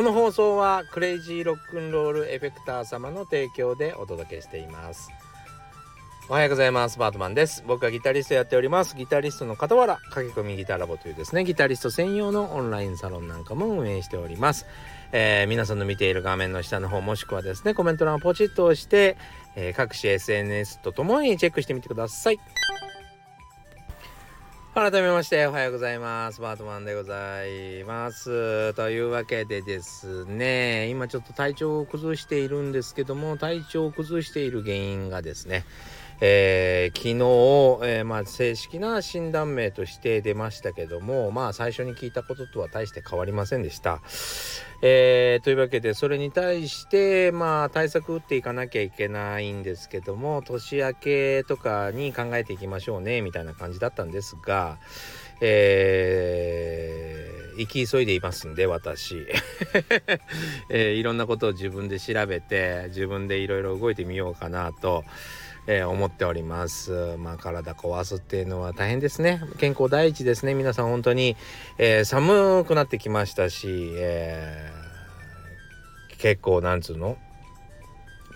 この放送はクレイジーロックンロールエフェクター様の提供でお届けしています。おはようございます。バートマンです。僕はギタリストやっております。ギタリストの傍ら駆け込みギターラボというですねギタリスト専用のオンラインサロンなんかも運営しております。えー、皆さんの見ている画面の下の方もしくはですねコメント欄をポチッと押して、えー、各種 SNS とともにチェックしてみてください。改めましておはようございます。バートマンでございます。というわけでですね、今ちょっと体調を崩しているんですけども、体調を崩している原因がですね、えー、昨日、えー、まあ、正式な診断名として出ましたけどもまあ最初に聞いたこととは大して変わりませんでした。えー、というわけでそれに対してまあ対策打っていかなきゃいけないんですけども年明けとかに考えていきましょうねみたいな感じだったんですが、えー、行き急いでいますんで私、えー、いろんなことを自分で調べて自分でいろいろ動いてみようかなと。えー、思っております。まあ体壊すっていうのは大変ですね。健康第一ですね。皆さん本当に、えー、寒くなってきましたし、え、結構なんつうの？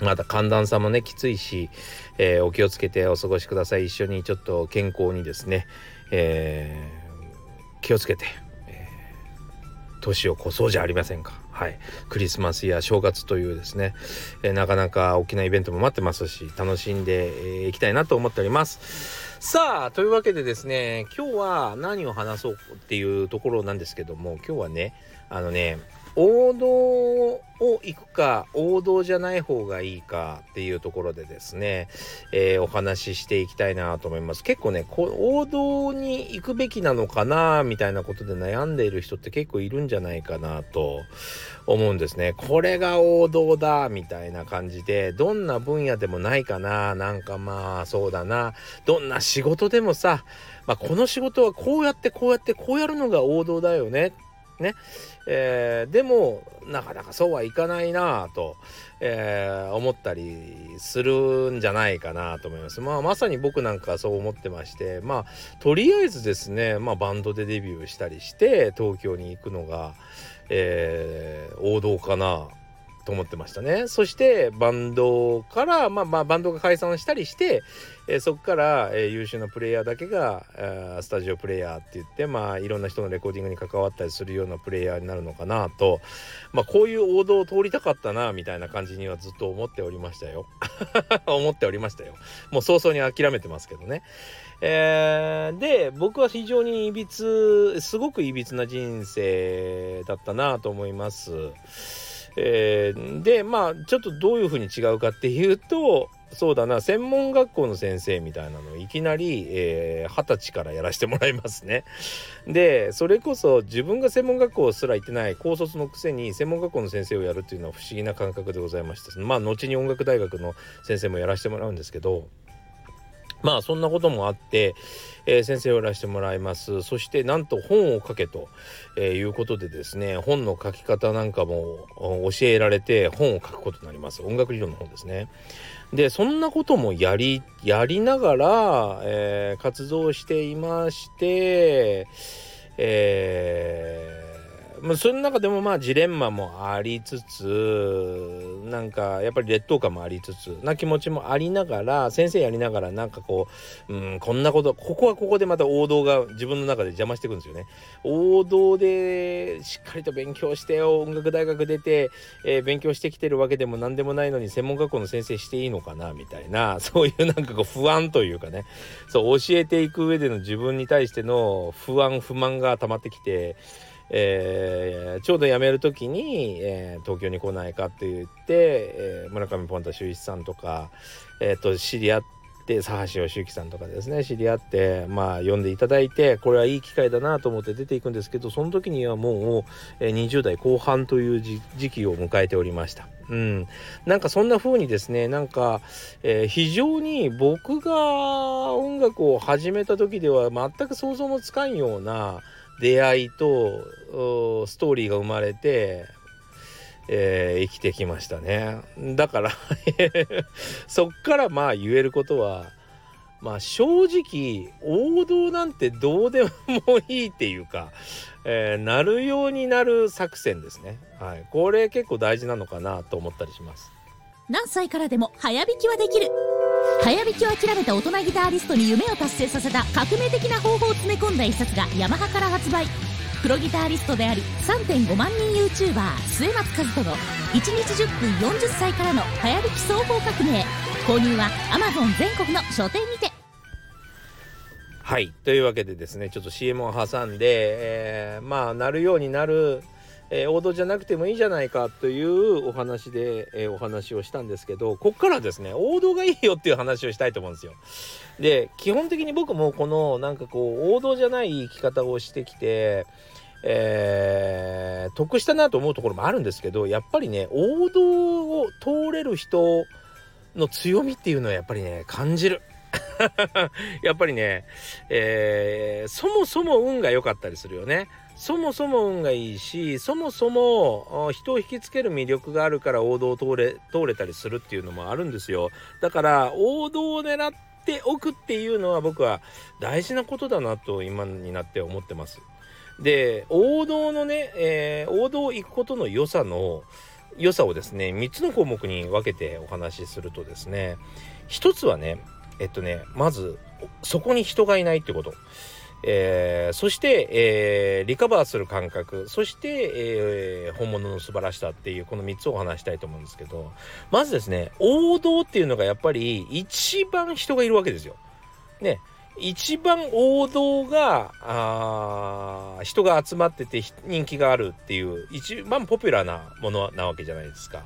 また寒暖差もねきついし、えー、お気をつけてお過ごしください。一緒にちょっと健康にですね、えー、気をつけて、えー、年を越そうじゃありませんか。はい、クリスマスや正月というですね、えー、なかなか大きなイベントも待ってますし楽しんでい、えー、きたいなと思っておりますさあというわけでですね今日は何を話そうっていうところなんですけども今日はねあのね王道を行くか王道じゃない方がいいかっていうところでですね、えー、お話ししていきたいなと思います。結構ねこ王道に行くべきなのかなみたいなことで悩んでいる人って結構いるんじゃないかなと思うんですね。これが王道だみたいな感じでどんな分野でもないかななんかまあそうだなどんな仕事でもさまあ、この仕事はこうやってこうやってこうやるのが王道だよねねえー、でもなかなかそうはいかないなと、えー、思ったりするんじゃないかなと思います。まあまさに僕なんかそう思ってましてまあとりあえずですね、まあ、バンドでデビューしたりして東京に行くのが、えー、王道かなと思ってましたね。そしてバンドから、まあまあバンドが解散したりして、えー、そこから、えー、優秀なプレイヤーだけが、えー、スタジオプレイヤーって言って、まあいろんな人のレコーディングに関わったりするようなプレイヤーになるのかなと、まあこういう王道を通りたかったな、みたいな感じにはずっと思っておりましたよ。思っておりましたよ。もう早々に諦めてますけどね。えー、で僕は非常にいびつすごくいびつな人生だったなと思います。えー、でまあちょっとどういうふうに違うかっていうとそうだな専門学校の先生みたいなのをいきなり二十、えー、歳からやらせてもらいますね。でそれこそ自分が専門学校すら行ってない高卒のくせに専門学校の先生をやるっていうのは不思議な感覚でございましたまあ後に音楽大学の先生もやらせてもらうんですけどまあそんなこともあって、えー、先生をやらせてもらいます。そしてなんと本を書けと、えー、いうことでですね本の書き方なんかも教えられて本を書くことになります。音楽理論の本ですね。でそんなこともやりやりながら、えー、活動していましてえーまあ、その中でもまあジレンマもありつつなんかやっぱり劣等感もありつつな気持ちもありながら先生やりながらなんかこう、うん、こんなことここはここでまた王道が自分の中で邪魔してくんですよね。王道でしっかりと勉強して音楽大学出て、えー、勉強してきてるわけでも何でもないのに専門学校の先生していいのかなみたいなそういうなんかこう不安というかねそう教えていく上での自分に対しての不安不満が溜まってきて。えー、ちょうど辞める時に、えー、東京に来ないかって言って、えー、村上ポンタ秀一さんとか、えー、と知り合って佐橋義之さんとかですね知り合ってまあ呼んでいただいてこれはいい機会だなと思って出ていくんですけどその時にはもう、えー、20代後半という時期を迎えておりました。うん、なんかそんな風にですねなんか、えー、非常に僕が音楽を始めた時では全く想像もつかんような出会いとストーリーが生まれて、えー、生きてきましたねだから そっからまあ言えることはまあ正直王道なんてどうでもいいっていうか、えー、なるようになる作戦ですね。はい、これ結構大事なのかなと思ったりします。何歳からでも早弾きはできる早弾きを諦めた大人ギタリストに夢を達成させた革命的な方法を詰め込んだ一冊がヤマハから発売。プロギタリストであり3.5万人 YouTuber 末松和人の1日10分40歳からの早弾き双方革命。購入は Amazon 全国の書店にて。はい。というわけでですねちょっと CM を挟んで、えー、まあなるようになるえー、王道じゃなくてもいいじゃないかというお話で、えー、お話をしたんですけどこっからですね王道がいいよっていう話をしたいと思うんですよ。で基本的に僕もこのなんかこう王道じゃない生き方をしてきてえー、得したなと思うところもあるんですけどやっぱりね王道を通れる人の強みっていうのはやっぱりね感じる。やっぱりね、えー、そもそも運が良かったりするよね。そもそも運がいいしそもそも人を引きつける魅力があるから王道を通れ通れたりするっていうのもあるんですよ。だから王道を狙っておくっていうのは僕は大事なことだなと今になって思ってます。で王道のね、えー、王道行くことの良さの良さをですね3つの項目に分けてお話しするとですね1つはねえっとねまずそこに人がいないってこと。えー、そして、えー、リカバーする感覚そして、えー、本物の素晴らしさっていうこの3つをお話したいと思うんですけどまずですね王道っていうのがやっぱり一番人がいるわけですよ。ね一番王道があ人が集まってて人気があるっていう一番ポピュラーなものなわけじゃないですか。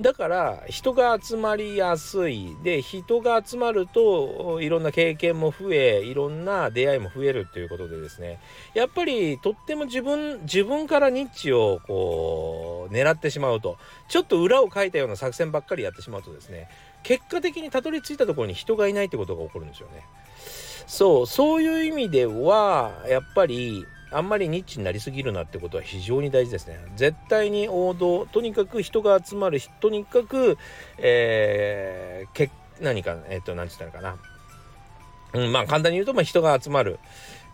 だから人が集まりやすい。で人が集まるといろんな経験も増えいろんな出会いも増えるっていうことでですね。やっぱりとっても自分自分からニッチをこう狙ってしまうと。ちょっと裏をかいたような作戦ばっかりやってしまうとですね結果的にたどり着いたところに人がいないってことが起こるんですよね。そうそういう意味ではやっぱりあんまりニッチになりすぎるなってことは非常に大事ですね。絶対に王道とにかく人が集まるとにかく、えー、け何かえっ、ー、と何て言ったのかな、うん、まあ簡単に言うと、まあ、人が集まる、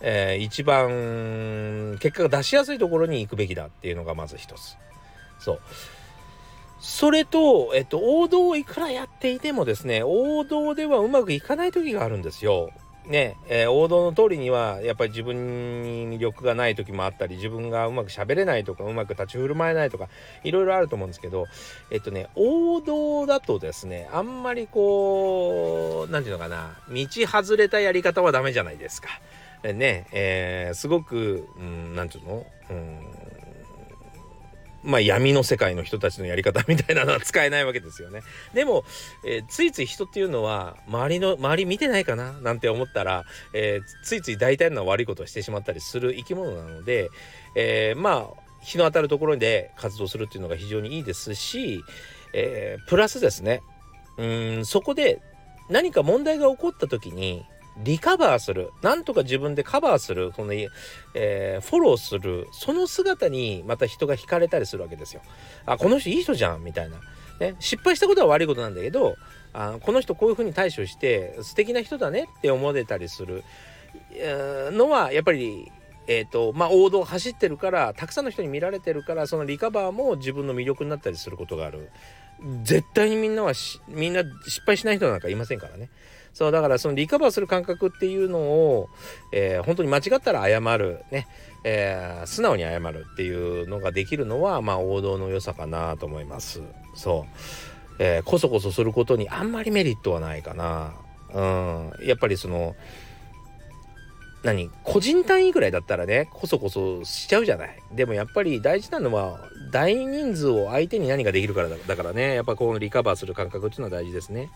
えー、一番結果が出しやすいところに行くべきだっていうのがまず一つ。そうそれと、えっと、王道をいくらやっていてもですね、王道ではうまくいかない時があるんですよ。ね、えー、王道の通りにはやっぱり自分に魅力がない時もあったり自分がうまく喋れないとかうまく立ち振る舞えないとかいろいろあると思うんですけどえっとね王道だとですねあんまりこう何て言うのかな道外れたやり方はダメじゃないですか。ねえー、すごく何、ん、て言うの、うんまあ闇の世界の人たちのやり方みたいなのは使えないわけですよね。でも、えー、ついつい人っていうのは周りの周り見てないかな？なんて思ったら、えー、ついつい大体の悪いことをしてしまったりする生き物なので、えー、まあ日の当たるところで活動するっていうのが非常にいいですし、えプラスですねうんそこで何か問題が起こった時にリカバーする。なんとか自分でカバーする。その、えー、フォローする。その姿にまた人が惹かれたりするわけですよ。あこの人いい人じゃんみたいな。ね、失敗したことは悪いことなんだけどあこの人こういうふうに対処して素敵な人だねって思えたりする。のはやっぱりえーとまあ、王道を走ってるからたくさんの人に見られてるからそのリカバーも自分の魅力になったりすることがある絶対にみんなはみんな失敗しない人なんかいませんからね。そうだからそのリカバーする感覚っていうのを、えー、本当に間違ったら謝るね、えー、素直に謝るっていうのができるのはまあ王道の良さかなと思います。そう、えー、こそこそすることにあんまりメリットはないかな。うん。やっぱりその何個人単位ぐらいだったらねこそこそしちゃうじゃない。でもやっぱり大事なのは大人数を相手に何ができるからだからね。やっぱこのリカバーする感覚っていうのは大事ですね。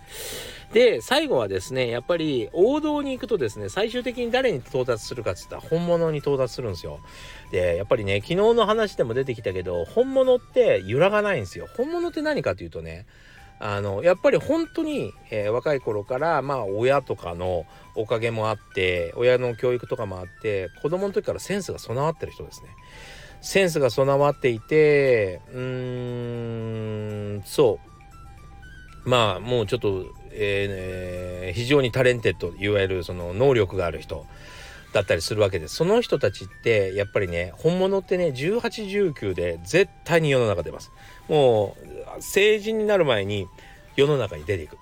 で最後はですねやっぱり王道に行くとですね最終的に誰に到達するかっつったら本物に到達するんですよ。でやっぱりね昨日の話でも出てきたけど本物って揺らがないんですよ。本物って何かっていうとねあのやっぱり本当に、えー、若い頃からまあ親とかのおかげもあって親の教育とかもあって子供の時からセンスが備わってる人ですね。センスが備わっていてうーんそう。まあもうちょっとえー、非常に talented いわゆるその能力がある人だったりするわけですその人たちってやっぱりね本物ってね1819で絶対に世の中出ます。もう成人になる前に世の中に出ていく。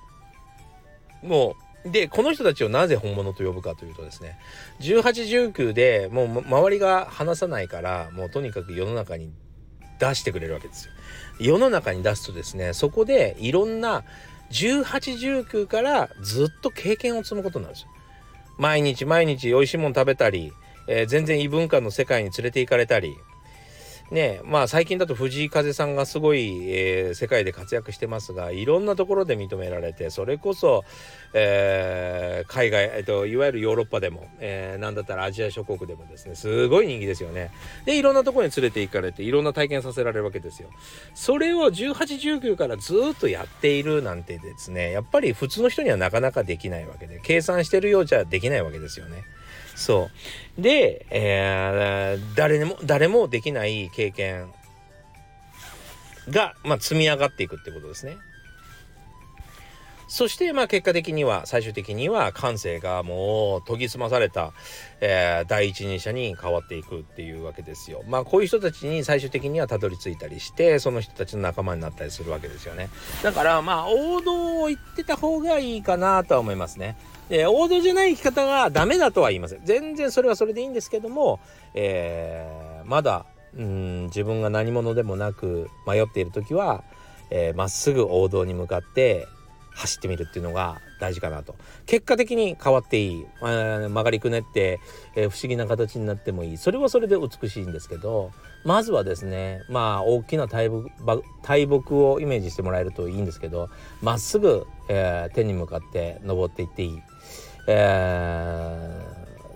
もうでこの人たちをなぜ本物と呼ぶかというとですね1819でもう周りが話さないからもうとにかく世の中に出してくれるわけですよ。世の中に出すとですねそこでいろんな1819からずっと経験を積むことになるんですよ。毎日毎日美味しいもの食べたり、えー、全然異文化の世界に連れて行かれたりねまあ最近だと藤井風さんがすごい、えー、世界で活躍してますがいろんなところで認められてそれこそ、えー、海外、えーと、いわゆるヨーロッパでも、えー、なんだったらアジア諸国でもですねすごい人気ですよね。でいろんなところに連れて行かれていろんな体験させられるわけですよ。それを1819からずっとやっているなんてですねやっぱり普通の人にはなかなかできないわけで計算してるようじゃできないわけですよね。そう。で、えー、誰も、誰もできない経験が、まあ、積み上がっていくってことですね。そして、まあ、結果的には、最終的には、感性がもう研ぎ澄まされた、えー、第一人者に変わっていくっていうわけですよ。まあ、こういう人たちに最終的にはたどり着いたりして、その人たちの仲間になったりするわけですよね。だから、まあ、王道を言ってた方がいいかなとは思いますね。え王道じゃない生き方がダメだとは言いません。全然それはそれでいいんですけども、えー、まだうん自分が何者でもなく迷っている時はま、えー、っすぐ王道に向かって走ってみるっていうのが大事かなと。結果的に変わっていい、まあ、曲がりくねって、えー、不思議な形になってもいい。それはそれで美しいんですけどまずはですねまあ大きな大木大木をイメージしてもらえるといいんですけどまっすぐ、えー、天に向かって登っていっていい、え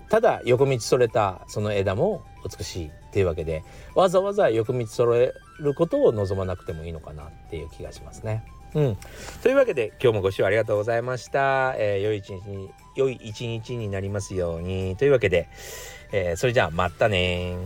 ー、ただ横道それたその枝も美しいっていうわけでわざわざ横道それることを望まなくてもいいのかなっていう気がしますね。うん、というわけで今日もご視聴ありがとうございました。えー、良い一日に良い一日になりますように。というわけで、えー、それじゃあまたね